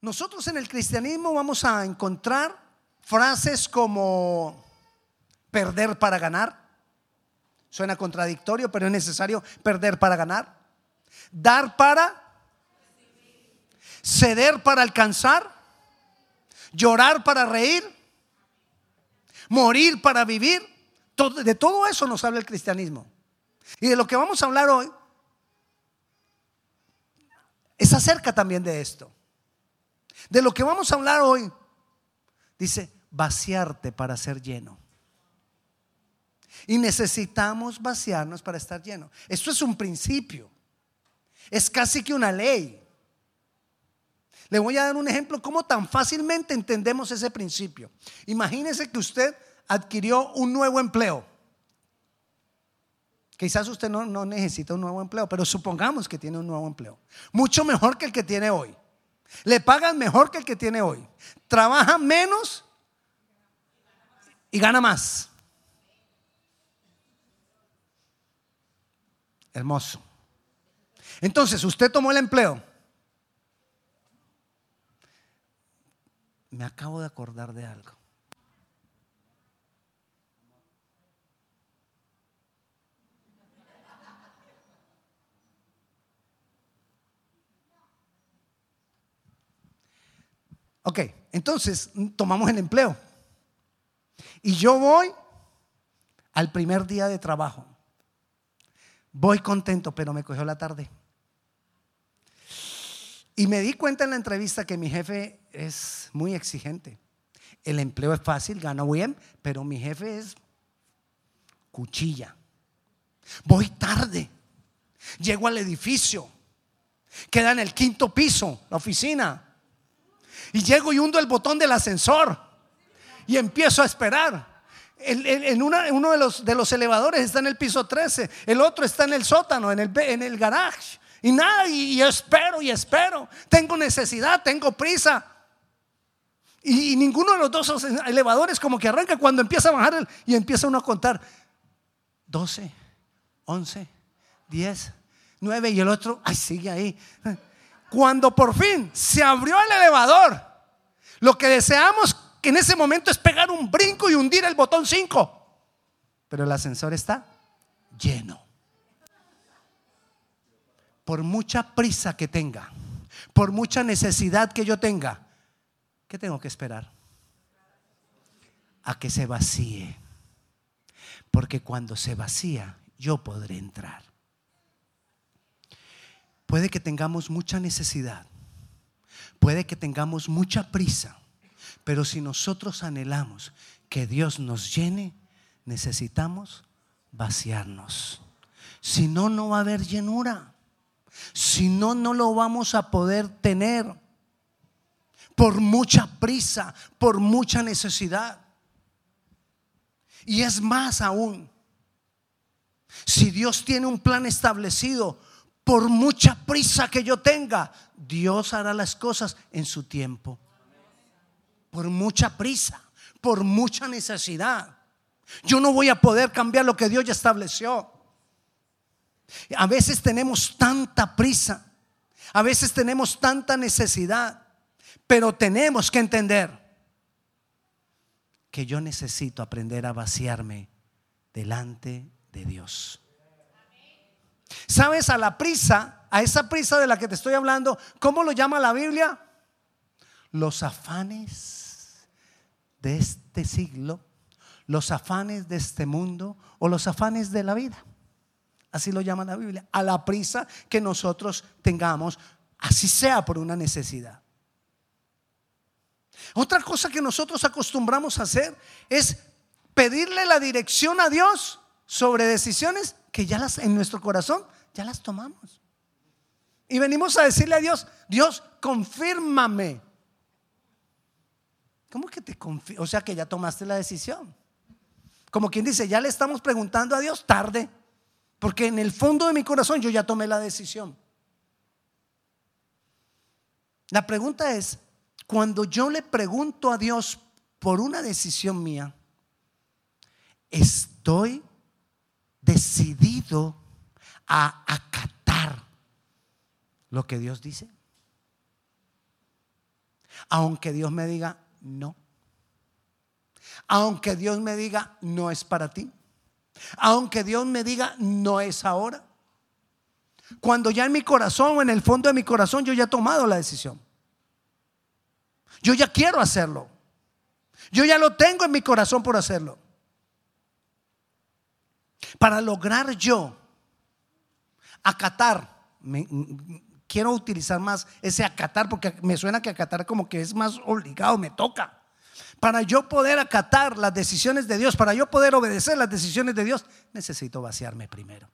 Nosotros en el cristianismo vamos a encontrar frases como perder para ganar. Suena contradictorio, pero es necesario perder para ganar. Dar para ceder para alcanzar, llorar para reír, morir para vivir. De todo eso nos habla el cristianismo. Y de lo que vamos a hablar hoy es acerca también de esto. De lo que vamos a hablar hoy, dice, vaciarte para ser lleno. Y necesitamos vaciarnos para estar lleno. Esto es un principio. Es casi que una ley. Le voy a dar un ejemplo cómo tan fácilmente entendemos ese principio. Imagínese que usted adquirió un nuevo empleo. Quizás usted no, no, necesita un nuevo empleo, pero supongamos que tiene un nuevo empleo. Mucho mejor que el que tiene hoy. Le pagan mejor que el que tiene hoy. Trabaja menos y gana más. Hermoso. Entonces, usted tomó el empleo me acabo de acordar de algo. Ok, entonces tomamos el empleo. Y yo voy al primer día de trabajo. Voy contento, pero me cogió la tarde. Y me di cuenta en la entrevista que mi jefe es muy exigente. El empleo es fácil, gano bien, pero mi jefe es cuchilla. Voy tarde. Llego al edificio. Queda en el quinto piso, la oficina. Y llego y hundo el botón del ascensor. Y empiezo a esperar. en uno de los, elevadores está en el piso 13. El otro está en el sótano, en el, el garage. Y nada, y, espero y espero. Tengo necesidad, tengo prisa. Y, ninguno de los dos elevadores como que arranca cuando empieza a bajar y empieza uno a contar 12, 11, 10, 9 y el otro, ay, sigue ahí. Cuando por fin se abrió el elevador, lo que deseamos que en ese momento es pegar un brinco y hundir el botón 5. Pero el ascensor está lleno por mucha prisa que tenga, por mucha necesidad que yo tenga, ¿qué tengo que esperar? A que se vacíe. Porque cuando se vacía, yo podré entrar. Puede que tengamos mucha necesidad, puede que tengamos mucha prisa, pero si nosotros anhelamos que Dios nos llene, necesitamos vaciarnos. Si no, no va a haber llenura. Si no, no lo vamos a poder tener por mucha prisa, por mucha necesidad. Y es más aún, si Dios tiene un plan establecido, por mucha prisa que yo tenga, Dios hará las cosas en su tiempo. Por mucha prisa, por mucha necesidad. Yo no voy a poder cambiar lo que Dios ya estableció. A veces tenemos tanta prisa, a veces tenemos tanta necesidad, pero tenemos que entender que yo necesito aprender a vaciarme delante de Dios. ¿Sabes a la prisa, a esa prisa de la que te estoy hablando, cómo lo llama la Biblia? Los afanes de este siglo, los afanes de este mundo o los afanes de la vida. Así lo llama la Biblia. A la prisa que nosotros tengamos, así sea por una necesidad. Otra cosa que nosotros acostumbramos a hacer es pedirle la dirección a Dios sobre decisiones que ya las en nuestro corazón ya las tomamos. Y venimos a decirle a Dios, Dios, confírmame. ¿Cómo que te confirma? O sea que ya tomaste la decisión. Como quien dice, ya le estamos preguntando a Dios tarde. Porque en el fondo de mi corazón yo ya tomé la decisión. La pregunta es, cuando yo le pregunto a Dios por una decisión mía, ¿estoy decidido a acatar lo que Dios dice? Aunque Dios me diga no. Aunque Dios me diga no es para ti. Aunque Dios me diga no es ahora. Cuando ya en mi corazón en el fondo de mi corazón yo ya he tomado la decisión. Yo ya quiero hacerlo. Yo ya lo tengo en mi corazón por hacerlo. Para lograr yo acatar, quiero utilizar más ese acatar porque me suena que acatar como que es más obligado, me toca. Para yo poder acatar las decisiones de Dios, para yo poder obedecer las decisiones de Dios, necesito vaciarme primero.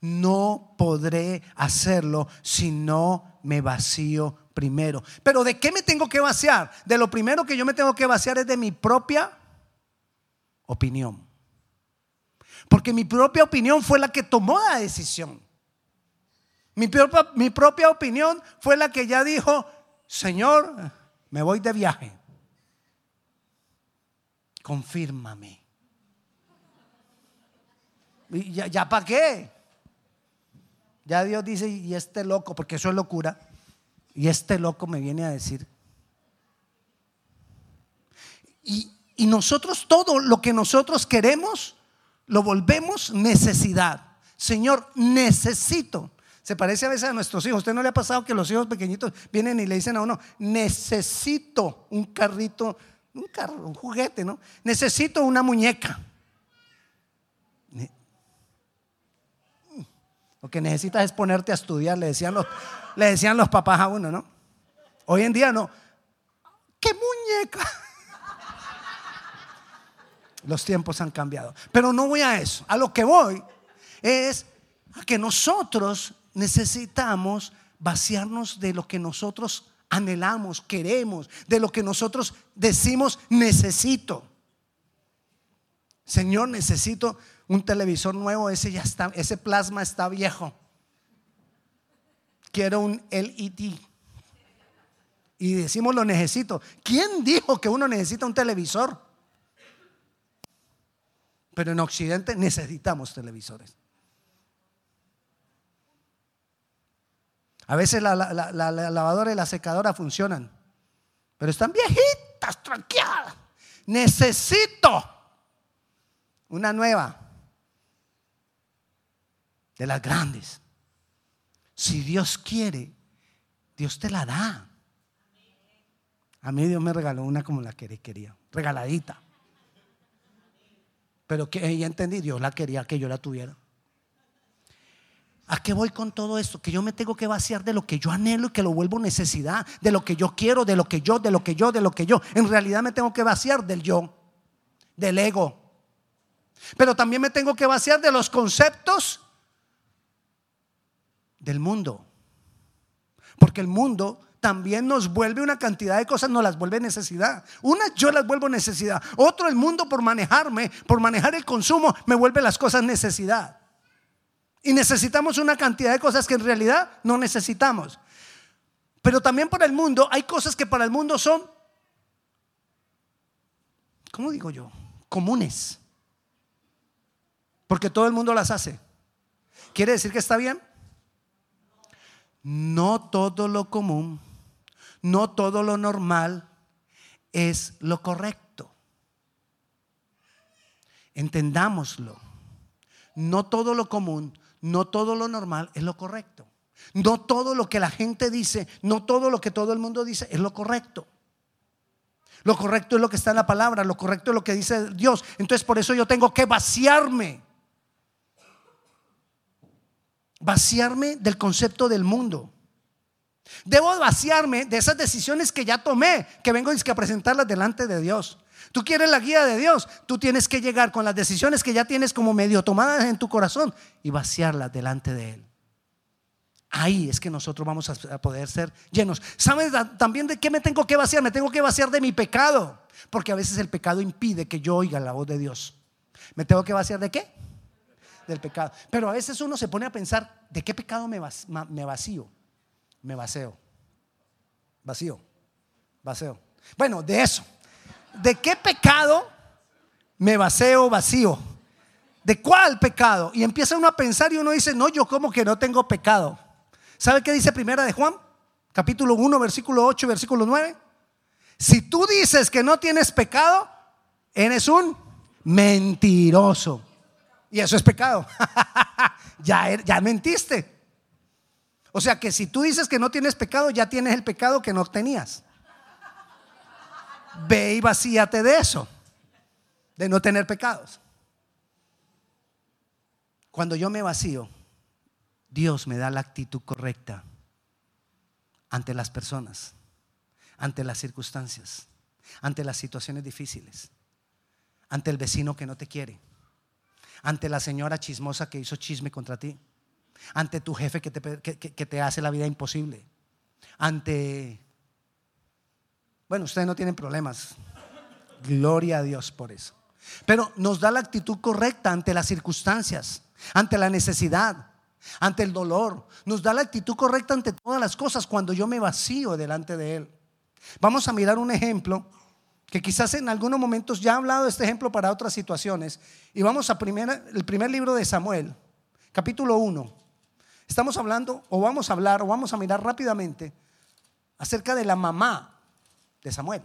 No podré hacerlo si no me vacío primero. Pero ¿de qué me tengo que vaciar? De lo primero que yo me tengo que vaciar es de mi propia opinión. Porque mi propia opinión fue la que tomó la decisión. Mi propia, mi propia opinión fue la que ya dijo, Señor, me voy de viaje. Confírmame. ¿Y ya, ya para qué? Ya Dios dice, y este loco, porque eso es locura, y este loco me viene a decir. Y, y nosotros todo lo que nosotros queremos, lo volvemos necesidad. Señor, necesito. Se parece a veces a nuestros hijos. ¿Usted no le ha pasado que los hijos pequeñitos vienen y le dicen a uno, necesito un carrito, un carro, un juguete, ¿no? Necesito una muñeca. Lo que necesitas es ponerte a estudiar, le decían los, le decían los papás a uno, ¿no? Hoy en día no. ¿Qué muñeca? Los tiempos han cambiado. Pero no voy a eso. A lo que voy es a que nosotros necesitamos vaciarnos de lo que nosotros anhelamos, queremos, de lo que nosotros decimos necesito. Señor, necesito un televisor nuevo, ese ya está, ese plasma está viejo. Quiero un LED. Y decimos lo necesito. ¿Quién dijo que uno necesita un televisor? Pero en Occidente necesitamos televisores. A veces la, lavadora y la secadora funcionan, pero están viejitas, tranquilas. Necesito una nueva de las grandes. Si Dios quiere, Dios te la da. A mí Dios me regaló una como la que quería, regaladita. Pero que ya entendí, Dios la quería que yo la tuviera. ¿A qué voy con todo esto? Que yo me tengo que vaciar de lo que yo anhelo y que lo vuelvo necesidad, de lo que yo quiero, de lo que yo, de lo que yo, de lo que yo. En realidad me tengo que vaciar del yo, del ego. Pero también me tengo que vaciar de los conceptos del mundo. Porque el mundo también nos vuelve una cantidad de cosas, nos las vuelve necesidad. Una yo las vuelvo necesidad. Otro el mundo por manejarme, por manejar el consumo, me vuelve las cosas necesidad. Y necesitamos una cantidad de cosas que en realidad no necesitamos. Pero también por el mundo hay cosas que para el mundo son, ¿cómo digo yo? Comunes. Porque todo el mundo las hace. ¿Quiere decir que está bien? no todo lo común, no todo lo normal es lo correcto. Entendámoslo. No todo lo común, no todo lo normal es lo correcto. No todo lo que la gente dice, no todo lo que todo el mundo dice es lo correcto. Lo correcto es lo que está en la palabra, lo correcto es lo que dice Dios. Entonces por eso yo tengo que vaciarme vaciarme del concepto del mundo. Debo vaciarme de esas decisiones que ya tomé, que vengo a presentarlas delante de Dios. Tú quieres la guía de Dios, tú tienes que llegar con las decisiones que ya tienes como medio tomadas en tu corazón y vaciarlas delante de Él. Ahí es que nosotros vamos a poder ser llenos. ¿Sabes también de qué me tengo que vaciar? Me tengo que vaciar de mi pecado, porque a veces el pecado impide que yo oiga la voz de Dios. ¿Me tengo que vaciar de qué? del pecado. Pero a veces uno se pone a pensar, ¿de qué pecado me, vacío? Me vacío. Vacío. Vacío. Bueno, de eso. ¿De qué pecado me vacío vacío? ¿De cuál pecado? Y empieza uno a pensar y uno dice, no, yo como que no tengo pecado. ¿Sabe qué dice primera de Juan? Capítulo 1, versículo 8, versículo 9. Si tú dices que no tienes pecado, eres un mentiroso. Y eso es pecado. ya, er, ya mentiste. O sea que si tú dices que no tienes pecado, ya tienes el pecado que no tenías. Ve y vacíate de eso, de no tener pecados. Cuando yo me vacío, Dios me da la actitud correcta ante las personas, ante las circunstancias, ante las situaciones difíciles, ante el vecino que no te quiere, ante la señora chismosa que hizo chisme contra ti, ante tu jefe que te, que, te hace la vida imposible, ante... Bueno, ustedes no tienen problemas. Gloria a Dios por eso. Pero nos da la actitud correcta ante las circunstancias, ante la necesidad, ante el dolor. Nos da la actitud correcta ante todas las cosas cuando yo me vacío delante de Él. Vamos a mirar un ejemplo que quizás en algunos momentos ya he hablado de este ejemplo para otras situaciones. Y vamos a primer, el primer libro de Samuel, capítulo 1. Estamos hablando, o vamos a hablar, o vamos a mirar rápidamente acerca de la mamá de Samuel.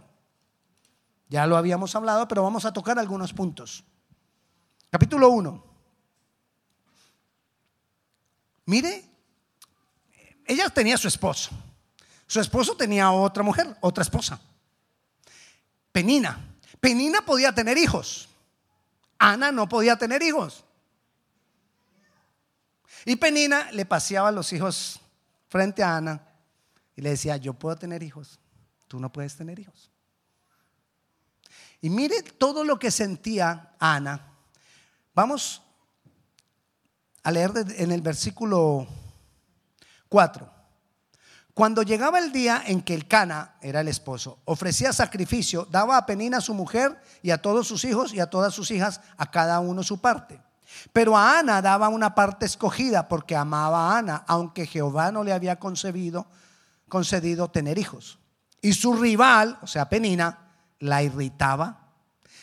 Ya lo habíamos hablado, pero vamos a tocar algunos puntos. Capítulo 1. Mire, ella tenía su esposo. Su esposo tenía otra mujer, otra esposa. Penina. Penina podía tener hijos. Ana no podía tener hijos. Y Penina le paseaba los hijos frente a Ana y le decía, yo puedo tener hijos, tú no puedes tener hijos. Y mire todo lo que sentía Ana. Vamos a leer en el versículo 4. Cuando llegaba el día en que el Cana, era el esposo, ofrecía sacrificio, daba a Penina a su mujer y a todos sus hijos y a todas sus hijas, a cada uno su parte. Pero a Ana daba una parte escogida porque amaba a Ana, aunque Jehová no le había concedido tener hijos. Y su rival, o sea, Penina, la irritaba,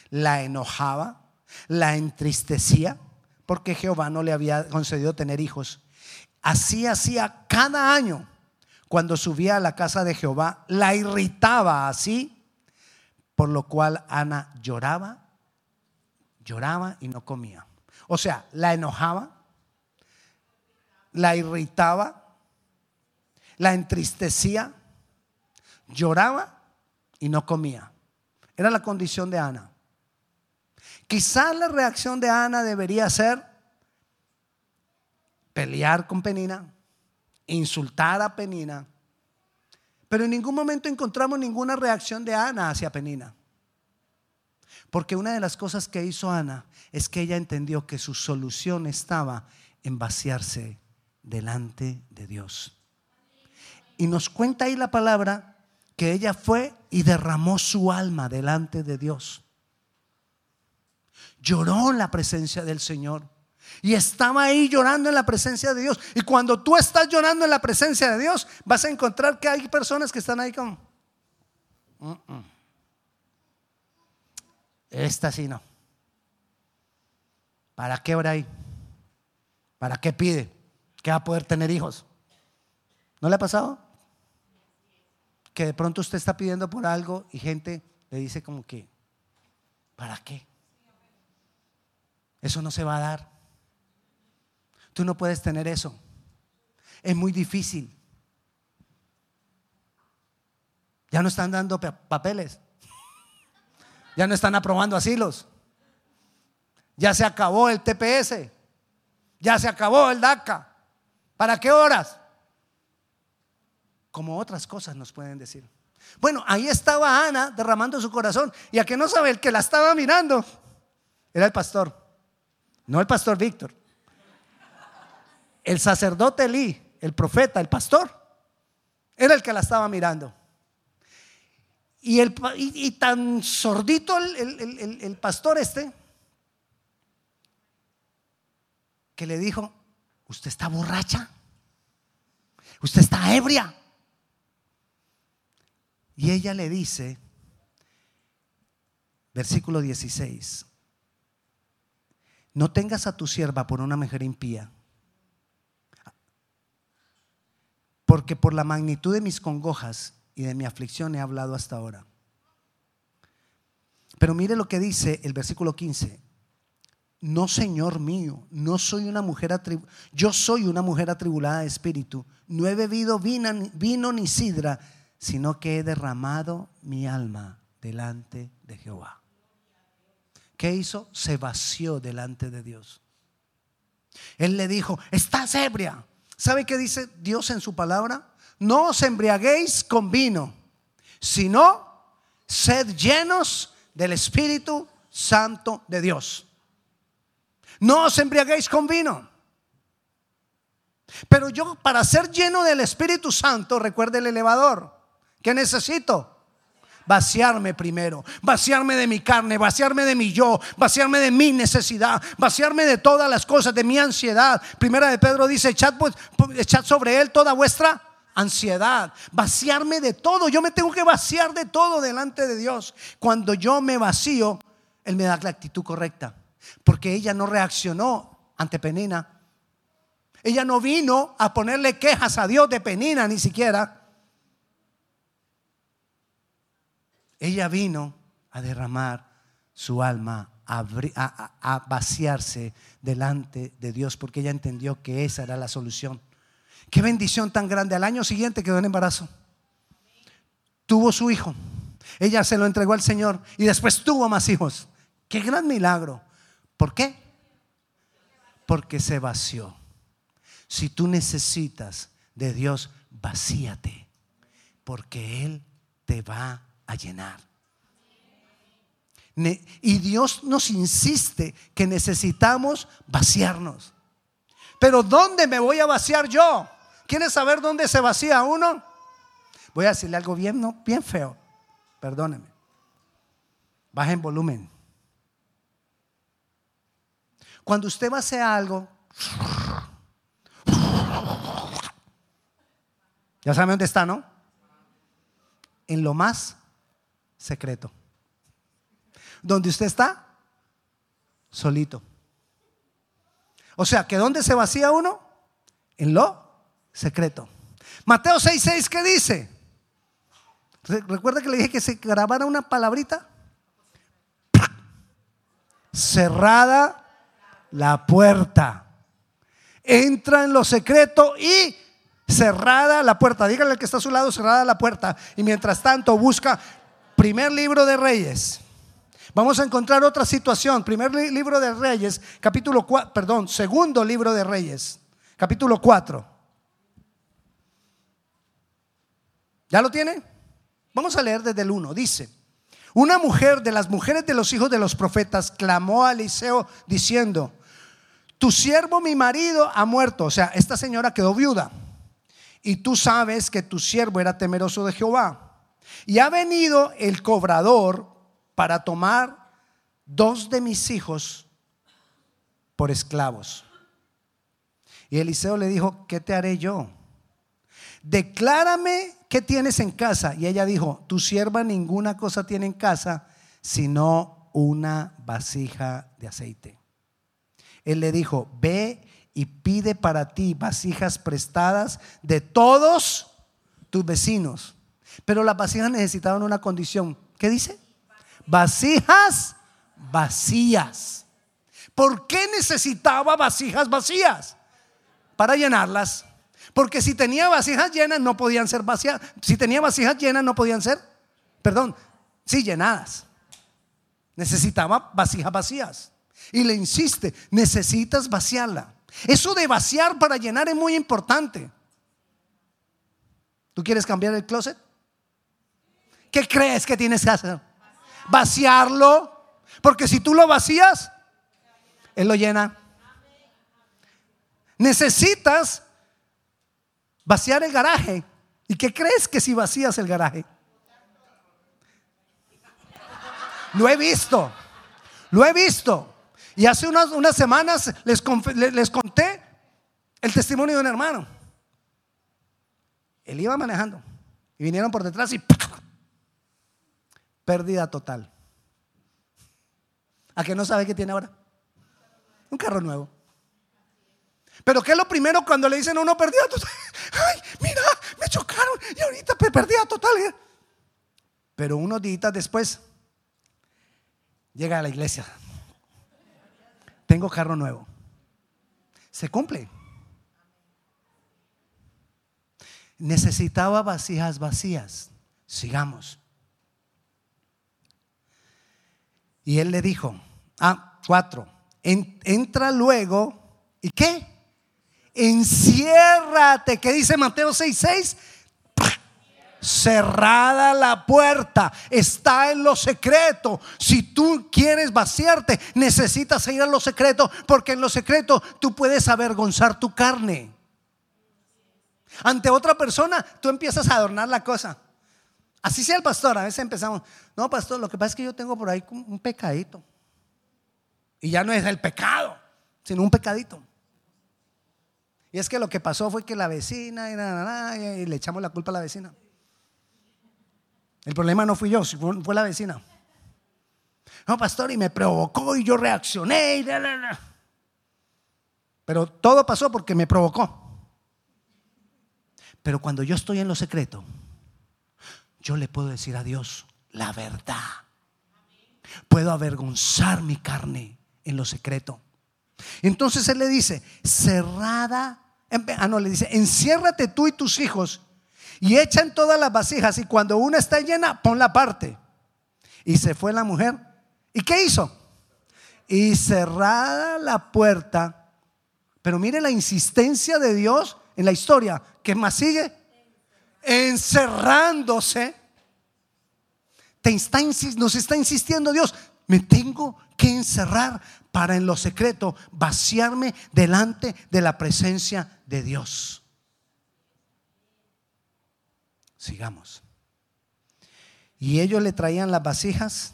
la enojaba, la entristecía porque Jehová no le había concedido tener hijos. Así hacía cada año cuando subía a la casa de Jehová, la irritaba así, por lo cual Ana lloraba, lloraba y no comía. O sea, la enojaba, la irritaba, la entristecía, lloraba y no comía. Era la condición de Ana. Quizás la reacción de Ana debería ser pelear con Penina, insultar a Penina, pero en ningún momento encontramos ninguna reacción de Ana hacia Penina. Porque una de las cosas que hizo Ana es que ella entendió que su solución estaba en vaciarse delante de Dios. Y nos cuenta ahí la palabra que ella fue y derramó su alma delante de Dios lloró en la presencia del Señor. Y estaba ahí llorando en la presencia de Dios. Y cuando tú estás llorando en la presencia de Dios, vas a encontrar que hay personas que están ahí como... Esta sí no. ¿Para qué ora ahí? ¿Para qué pide? ¿Qué va a poder tener hijos? ¿No le ha pasado? Que de pronto usted está pidiendo por algo y gente le dice como que, ¿para qué? Eso no se va a dar. Tú no puedes tener eso. Es muy difícil. Ya no están dando papeles. Ya no están aprobando asilos. Ya se acabó el TPS. Ya se acabó el DACA. ¿Para qué horas? Como otras cosas nos pueden decir. Bueno, ahí estaba Ana derramando su corazón. Y a que no sabe el que la estaba mirando era el pastor. No el pastor Víctor. El sacerdote Elí, el profeta, el pastor, era el que la estaba mirando. Y, el, y, tan sordito el, el pastor este, que le dijo, usted está borracha, usted está ebria. Y ella le dice, versículo 16, no tengas a tu sierva por una mujer impía, porque por la magnitud de mis congojas y de mi aflicción he hablado hasta ahora. Pero mire lo que dice el versículo 15. No, Señor mío, no soy una mujer atribulada. Yo soy una mujer atribulada de espíritu. No he bebido vino, vino ni sidra, sino que he derramado mi alma delante de Jehová. ¿Qué hizo? Se vació delante de Dios. Él le dijo, estás ebria. ¿Sabe qué dice Dios en su palabra? No os embriaguéis con vino, sino sed llenos del Espíritu Santo de Dios. No os embriaguéis con vino. Pero yo para ser lleno del Espíritu Santo, recuerde el elevador, ¿qué necesito? Vaciarme primero, vaciarme de mi carne, vaciarme de mi yo, vaciarme de mi necesidad, vaciarme de todas las cosas, de mi ansiedad. Primera de Pedro dice, echad, pues, echad sobre él toda vuestra ansiedad, vaciarme de todo. Yo me tengo que vaciar de todo delante de Dios. Cuando yo me vacío, Él me da la actitud correcta. Porque ella no reaccionó ante Penina. Ella no vino a ponerle quejas a Dios de Penina ni siquiera. Ella vino a derramar su alma, a, a, vaciarse delante de Dios, porque ella entendió que esa era la solución. Qué bendición tan grande. Al año siguiente quedó en embarazo. Tuvo su hijo. Ella se lo entregó al Señor y después tuvo más hijos. Qué gran milagro. ¿Por qué? Porque se vació. Si tú necesitas de Dios, vacíate. Porque Él te va a llenar. Y Dios nos insiste que necesitamos vaciarnos. Pero ¿dónde me voy a vaciar yo? ¿Quieres saber dónde se vacía uno? Voy a decirle algo bien, bien feo. Perdóneme. Baja en volumen. Cuando usted vacía algo, ya sabe dónde está, ¿no? En lo más secreto. Donde usted está, solito. O sea, que ¿dónde se vacía uno? En lo secreto. Mateo 6:6, ¿qué dice? Recuerda que le dije que se grabara una palabrita. Cerrada la puerta. Entra en lo secreto y cerrada la puerta. Dígale al que está a su lado, cerrada la puerta. Y mientras tanto busca primer libro de Reyes. Vamos a encontrar otra situación. Primer libro de Reyes, capítulo 4, perdón, segundo libro de Reyes, capítulo 4. ¿Ya lo tiene? Vamos a leer desde el 1. Dice, una mujer de las mujeres de los hijos de los profetas clamó a Eliseo diciendo, tu siervo mi marido ha muerto. O sea, esta señora quedó viuda. Y tú sabes que tu siervo era temeroso de Jehová. Y ha venido el cobrador para tomar dos de mis hijos por esclavos. Y Eliseo le dijo, ¿qué te haré yo? Declárame ¿qué tienes en casa? Y ella dijo, tu sierva ninguna cosa tiene en casa, sino una vasija de aceite. Él le dijo, ve y pide para ti vasijas prestadas de todos tus vecinos. Pero las vasijas necesitaban una condición. ¿Qué dice? Vasijas vacías. ¿Por qué necesitaba vasijas vacías? Para llenarlas. Porque si tenía vasijas llenas no podían ser vacías. Si tenía vasijas llenas no podían ser, perdón, sí llenadas. Necesitaba vasijas vacías. Y le insiste, necesitas vaciarla. Eso de vaciar para llenar es muy importante. ¿Tú quieres cambiar el closet? ¿Qué crees que tienes que hacer? Vaciarlo. Porque si tú lo vacías, Él lo llena. Necesitas vaciar el garaje. ¿Y qué crees que si vacías el garaje? Lo he visto, lo he visto. Y hace unas, unas semanas les, les conté el testimonio de un hermano. Él iba manejando y vinieron por detrás y pérdida total. ¿A que no sabe qué tiene ahora? Un carro nuevo. Pero ¿qué es lo primero cuando le dicen a uno pérdida total? Ay, mira, me chocaron y ahorita pérdida total. Pero unos días después, Llega a la iglesia. Tengo carro nuevo. Se cumple. Necesitaba vasijas vacías. Sigamos. Y él le dijo, ah, cuatro, entra luego, ¿y qué? Enciérrate, ¿qué dice Mateo 6:6? cerrada la puerta, está en lo secreto. Si tú quieres vaciarte, necesitas ir a lo secreto, porque en lo secreto tú puedes avergonzar tu carne. Ante otra persona, tú empiezas a adornar la cosa. Así sea el pastor, a veces empezamos, no, pastor, lo que pasa es que yo tengo por ahí un pecadito. Y ya no es el pecado, sino un pecadito. Y es que lo que pasó fue que la vecina y le echamos la culpa a la vecina. El problema no fui yo, fue la vecina. No, pastor, y me provocó y yo reaccioné. Pero todo pasó porque me provocó. Pero cuando yo estoy en lo secreto, yo le puedo decir a Dios la verdad. Puedo avergonzar mi carne en lo secreto. Entonces él le dice, cerrada, ah no, le dice, enciérrate tú y tus hijos y echan todas las vasijas y cuando una está llena, pon la parte. Y se fue la mujer. ¿Y qué hizo? Y cerrada la puerta. Pero mire la insistencia de Dios en la historia. ¿Qué más sigue? Encerrándose. Te está, nos está insistiendo Dios. Me tengo que encerrar para en lo secreto vaciarme delante de la presencia de Dios. Sigamos. Y ellos le traían las vasijas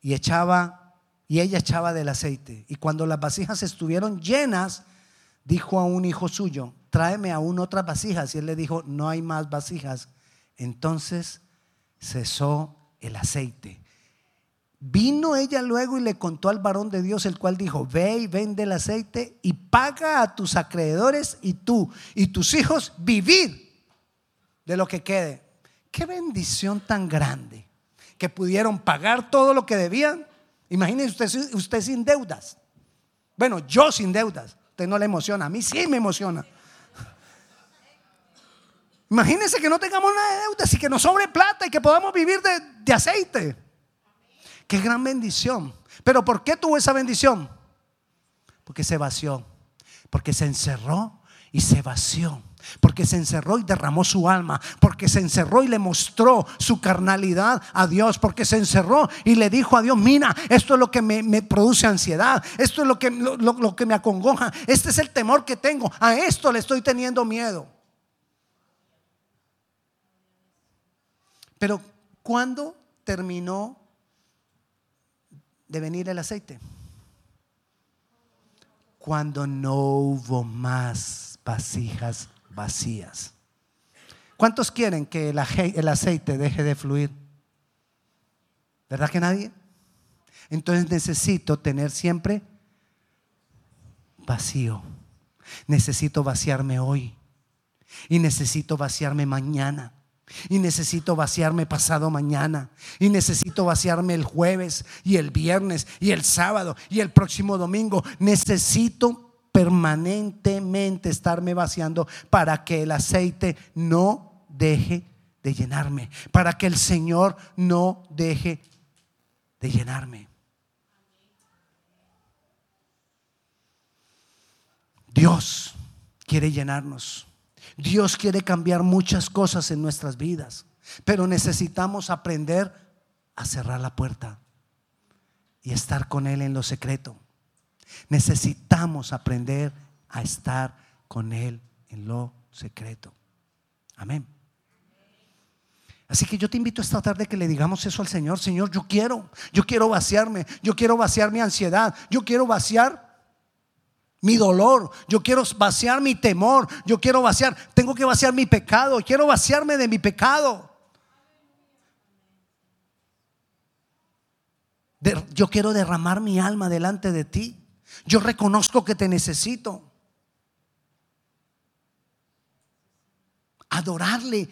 y echaba y ella echaba del aceite. Y cuando las vasijas estuvieron llenas, dijo a un hijo suyo, tráeme aún otras vasijas. Y él le dijo, no hay más vasijas. Entonces cesó el aceite. Vino ella luego y le contó al varón de Dios, el cual dijo, ve y vende el aceite y paga a tus acreedores y tú y tus hijos vivir de lo que quede. Qué bendición tan grande que pudieron pagar todo lo que debían. Imagínense usted, usted sin deudas. Bueno, yo sin deudas. Usted no le emociona, a mí sí me emociona. Imagínense que no tengamos nada de deudas y que nos sobre plata y que podamos vivir de, de aceite. Qué gran bendición. Pero ¿por qué tuvo esa bendición? Porque se vació, porque se encerró y se vació porque se encerró y derramó su alma, porque se encerró y le mostró su carnalidad a Dios, porque se encerró y le dijo a Dios, mira, esto es lo que me, produce ansiedad, esto es lo que, lo que me acongoja, este es el temor que tengo, a esto le estoy teniendo miedo. Pero ¿cuándo terminó de venir el aceite? Cuando no hubo más vasijas vacías. ¿Cuántos quieren que el aceite deje de fluir? ¿Verdad que nadie? Entonces necesito tener siempre vacío. Necesito vaciarme hoy. Y necesito vaciarme mañana. Y necesito vaciarme pasado mañana. Y necesito vaciarme el jueves y el viernes y el sábado y el próximo domingo. Necesito permanentemente estarme vaciando para que el aceite no deje de llenarme, para que el Señor no deje de llenarme. Dios quiere llenarnos. Dios quiere cambiar muchas cosas en nuestras vidas, pero necesitamos aprender a cerrar la puerta y estar con Él en lo secreto. Necesitamos aprender a estar con Él en lo secreto. Amén. Así que yo te invito esta tarde que le digamos eso al Señor. Señor, yo quiero, yo quiero vaciarme, yo quiero vaciar mi ansiedad, yo quiero vaciar mi dolor, yo quiero vaciar mi temor, yo quiero vaciar, tengo que vaciar mi pecado, quiero vaciarme de mi pecado. yo quiero derramar mi alma delante de ti. Yo reconozco que te necesito. Adorarle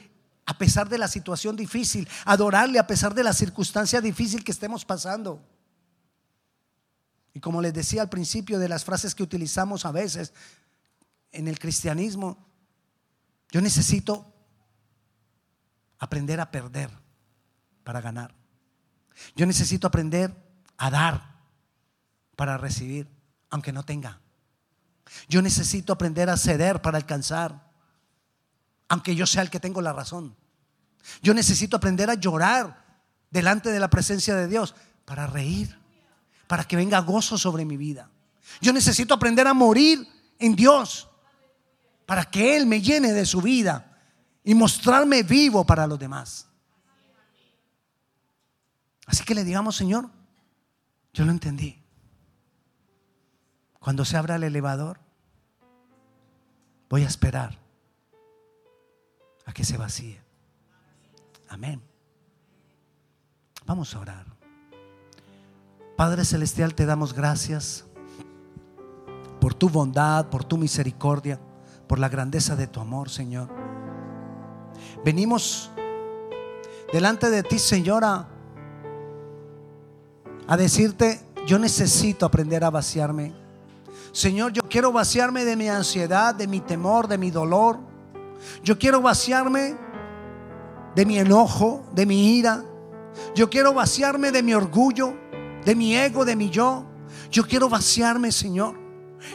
a pesar de la situación difícil. Adorarle a pesar de la circunstancia difícil que estemos pasando. Y como les decía al principio de las frases que utilizamos a veces en el cristianismo, yo necesito aprender a perder para ganar. Yo necesito aprender a dar para recibir, aunque no tenga. Yo necesito aprender a ceder para alcanzar, aunque yo sea el que tengo la razón. Yo necesito aprender a llorar delante de la presencia de Dios para reír, para que venga gozo sobre mi vida. Yo necesito aprender a morir en Dios para que Él me llene de su vida y mostrarme vivo para los demás. Así que le digamos, Señor, yo lo entendí. Cuando se abra el elevador, voy a esperar a que se vacíe. Amén. Vamos a orar. Padre Celestial, te damos gracias por tu bondad, por tu misericordia, por la grandeza de tu amor, Señor. Venimos delante de ti, Señora, a decirte, yo necesito aprender a vaciarme. Señor, yo quiero vaciarme de mi ansiedad, de mi temor, de mi dolor. Yo quiero vaciarme de mi enojo, de mi ira. Yo quiero vaciarme de mi orgullo, de mi ego, de mi yo. Yo quiero vaciarme, Señor.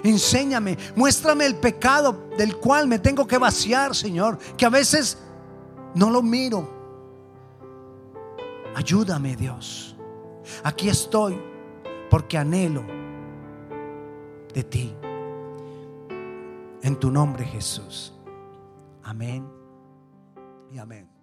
Enséñame, muéstrame el pecado del cual me tengo que vaciar, Señor, que a veces no lo miro. Ayúdame, Dios. Aquí estoy porque anhelo de ti. En tu nombre, Jesús. Amén y amén.